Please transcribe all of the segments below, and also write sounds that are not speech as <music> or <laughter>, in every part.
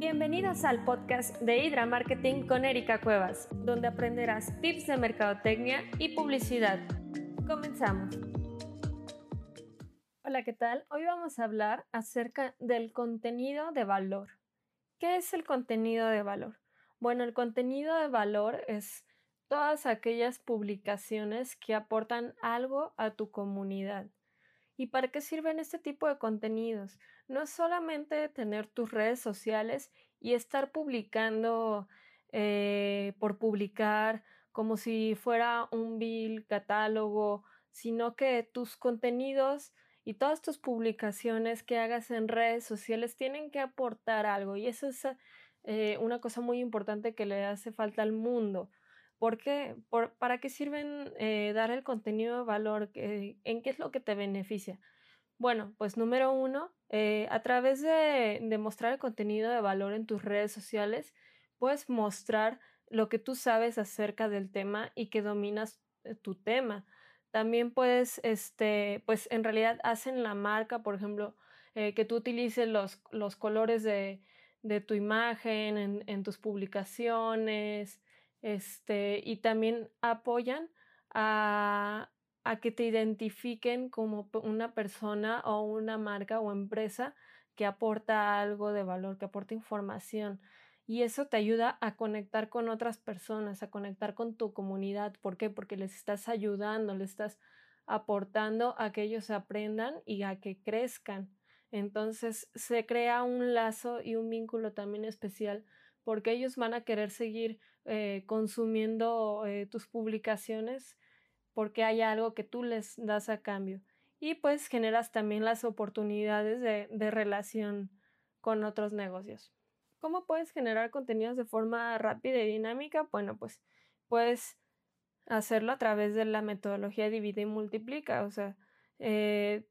Bienvenidos al podcast de Hydra Marketing con Erika Cuevas, donde aprenderás tips de mercadotecnia y publicidad. Comenzamos. Hola, ¿qué tal? Hoy vamos a hablar acerca del contenido de valor. ¿Qué es el contenido de valor? Bueno, el contenido de valor es todas aquellas publicaciones que aportan algo a tu comunidad. ¿Y para qué sirven este tipo de contenidos? No es solamente tener tus redes sociales y estar publicando eh, por publicar como si fuera un bill catálogo, sino que tus contenidos y todas tus publicaciones que hagas en redes sociales tienen que aportar algo y eso es eh, una cosa muy importante que le hace falta al mundo. ¿Por qué? ¿Para qué sirven eh, dar el contenido de valor? ¿En qué es lo que te beneficia? Bueno, pues número uno, eh, a través de, mostrar el contenido de valor en tus redes sociales, puedes mostrar lo que tú sabes acerca del tema y que dominas eh, tu tema. También puedes, este, pues en realidad hacen la marca, por ejemplo, que tú utilices los, los colores de, de, tu imagen en, en tus publicaciones, este, y también apoyan a, a que te identifiquen como una persona o una marca o empresa que aporta algo de valor, que aporta información. Y eso te ayuda a conectar con otras personas, a conectar con tu comunidad. ¿Por qué? Porque les estás ayudando, les estás aportando a que ellos aprendan y a que crezcan. Entonces se crea un lazo y un vínculo también especial porque ellos van a querer seguir eh, consumiendo eh, tus publicaciones porque hay algo que tú les das a cambio. Y pues generas también las oportunidades de, relación con otros negocios. ¿Cómo puedes generar contenidos de forma rápida y dinámica? Bueno, pues puedes hacerlo a través de la metodología divide y multiplica. O sea, eh,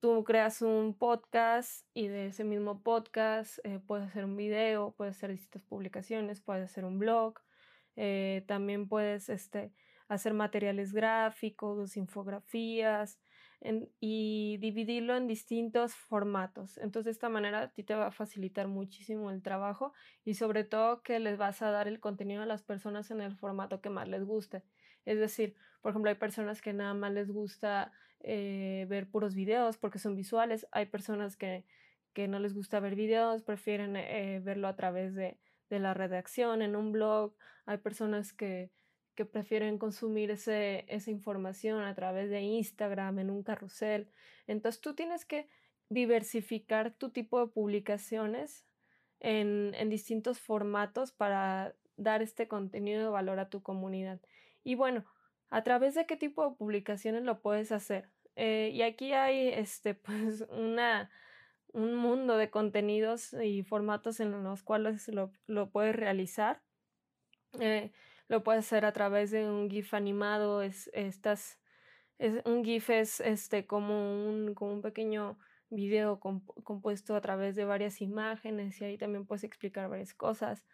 tú creas un podcast y de ese mismo podcast eh, puedes hacer un video, puedes hacer distintas publicaciones, puedes hacer un blog, eh, también puedes este, hacer materiales gráficos, infografías y dividirlo en distintos formatos. Entonces de esta manera a ti te va a facilitar muchísimo el trabajo y sobre todo que les vas a dar el contenido a las personas en el formato que más les guste. Es decir, por ejemplo, hay personas que nada más les gusta eh, ver puros videos porque son visuales, hay personas que, que no les gusta ver videos, prefieren eh, verlo a través de, de, la redacción, en un blog, hay personas que, que prefieren consumir ese, esa información a través de Instagram, en un carrusel. Entonces tú tienes que diversificar tu tipo de publicaciones en, en distintos formatos para dar este contenido de valor a tu comunidad. Y bueno, ¿a través de qué tipo de publicaciones lo puedes hacer? Eh, y aquí hay este, <laughs> pues, una, un mundo de contenidos y formatos en los cuales lo, lo puedes realizar. Eh, lo puedes hacer a través de un GIF animado. Es, es, un GIF es este, como, un, como un pequeño video compuesto a través de varias imágenes y ahí también puedes explicar varias cosas.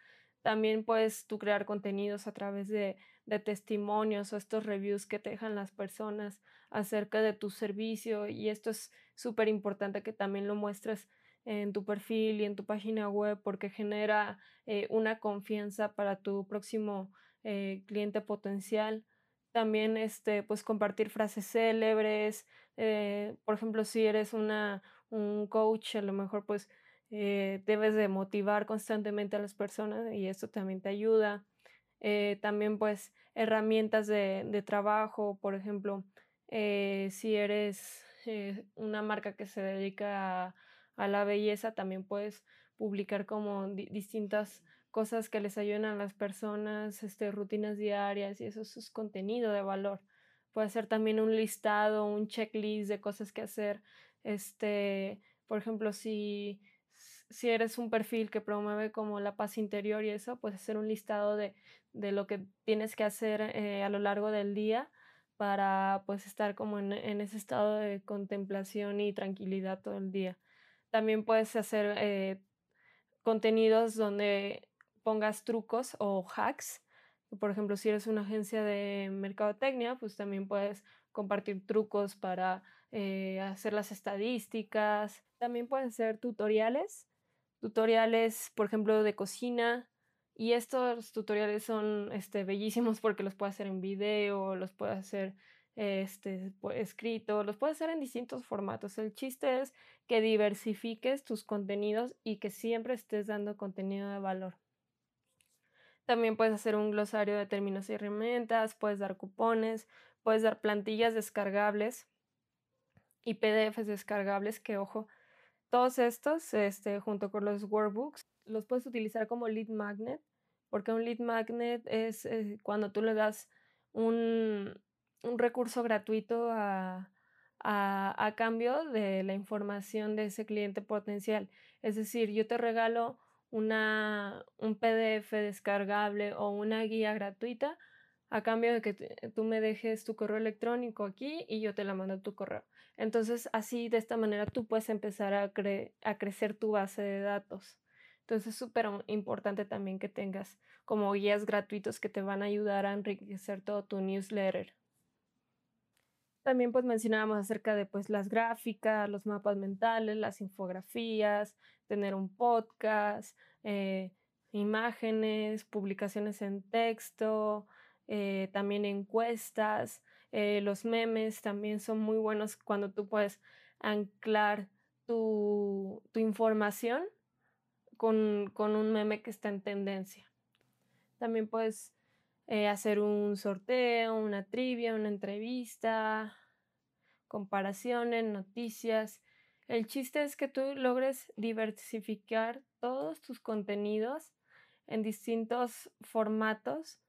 También puedes tú crear contenidos a través de, de, testimonios o estos reviews que te dejan las personas acerca de tu servicio y esto es súper importante que también lo muestres en tu perfil y en tu página web porque genera eh, una confianza para tu próximo eh, cliente potencial. También este, pues compartir frases célebres, eh, por ejemplo, si eres una, un coach, a lo mejor pues eh, debes de motivar constantemente a las personas y esto también te ayuda. También pues herramientas de, de trabajo, por ejemplo, si eres una marca que se dedica a, a, la belleza, también puedes publicar como distintas cosas que les ayuden a las personas, este, rutinas diarias y eso, eso es contenido de valor. Puede ser también un listado, un checklist de cosas que hacer. Este, por ejemplo, si si eres un perfil que promueve como la paz interior y eso, pues hacer un listado de, de lo que tienes que hacer eh, a lo largo del día para pues estar como en, en, ese estado de contemplación y tranquilidad todo el día. También puedes hacer eh, contenidos donde pongas trucos o hacks. Por ejemplo, si eres una agencia de mercadotecnia, pues también puedes compartir trucos para eh, hacer las estadísticas. También puedes hacer tutoriales tutoriales, por ejemplo, de cocina. Y estos tutoriales son este, bellísimos porque los puedes hacer en video, los puedes hacer este, escrito, los puedes hacer en distintos formatos. El chiste es que diversifiques tus contenidos y que siempre estés dando contenido de valor. También puedes hacer un glosario de términos y herramientas, puedes dar cupones, puedes dar plantillas descargables y PDFs descargables que, ojo, todos estos, este, junto con los workbooks, los puedes utilizar como lead magnet, porque un lead magnet es eh, cuando tú le das un, un recurso gratuito a, a, cambio de la información de ese cliente potencial. Es decir, yo te regalo una, un PDF descargable o una guía gratuita a cambio de que tú me dejes tu correo electrónico aquí y yo te la mando a tu correo. Entonces, así de esta manera tú puedes empezar a, a crecer tu base de datos. Entonces, es súper importante también que tengas como guías gratuitos que te van a ayudar a enriquecer todo tu newsletter. También pues mencionábamos acerca de pues las gráficas, los mapas mentales, las infografías, tener un podcast, eh, imágenes, publicaciones en texto, eh, también encuestas, eh, los memes también son muy buenos cuando tú puedes anclar tu, información con, con, un meme que está en tendencia. También puedes eh, hacer un sorteo, una trivia, una entrevista, comparaciones, noticias. El chiste es que tú logres diversificar todos tus contenidos en distintos formatos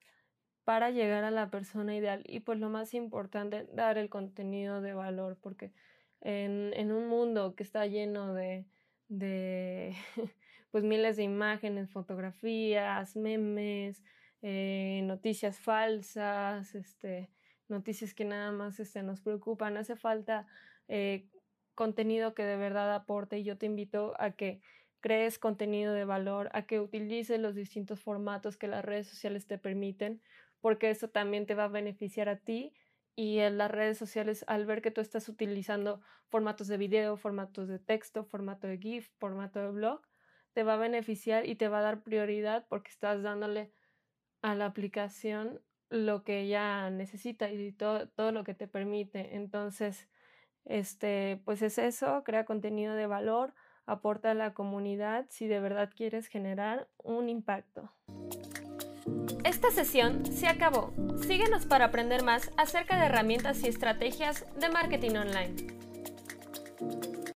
para llegar a la persona ideal. Y pues lo más importante, dar el contenido de valor, porque en, en un mundo que está lleno de, de <laughs> pues miles de imágenes, fotografías, memes, eh, noticias falsas, este, noticias que nada más este, nos preocupan. Hace falta eh, contenido que de verdad aporte y yo te invito a que crees contenido de valor, a que utilices los distintos formatos que las redes sociales te permiten, porque eso también te va a beneficiar a ti y en las redes sociales al ver que tú estás utilizando formatos de video, formatos de texto, formato de GIF, formato de blog, te va a beneficiar y te va a dar prioridad porque estás dándole a la aplicación lo que ella necesita y todo, todo lo que te permite. Entonces, este, pues es eso, crea contenido de valor, aporta a la comunidad si de verdad quieres generar un impacto. Esta sesión se acabó. Síguenos para aprender más acerca de herramientas y estrategias de marketing online.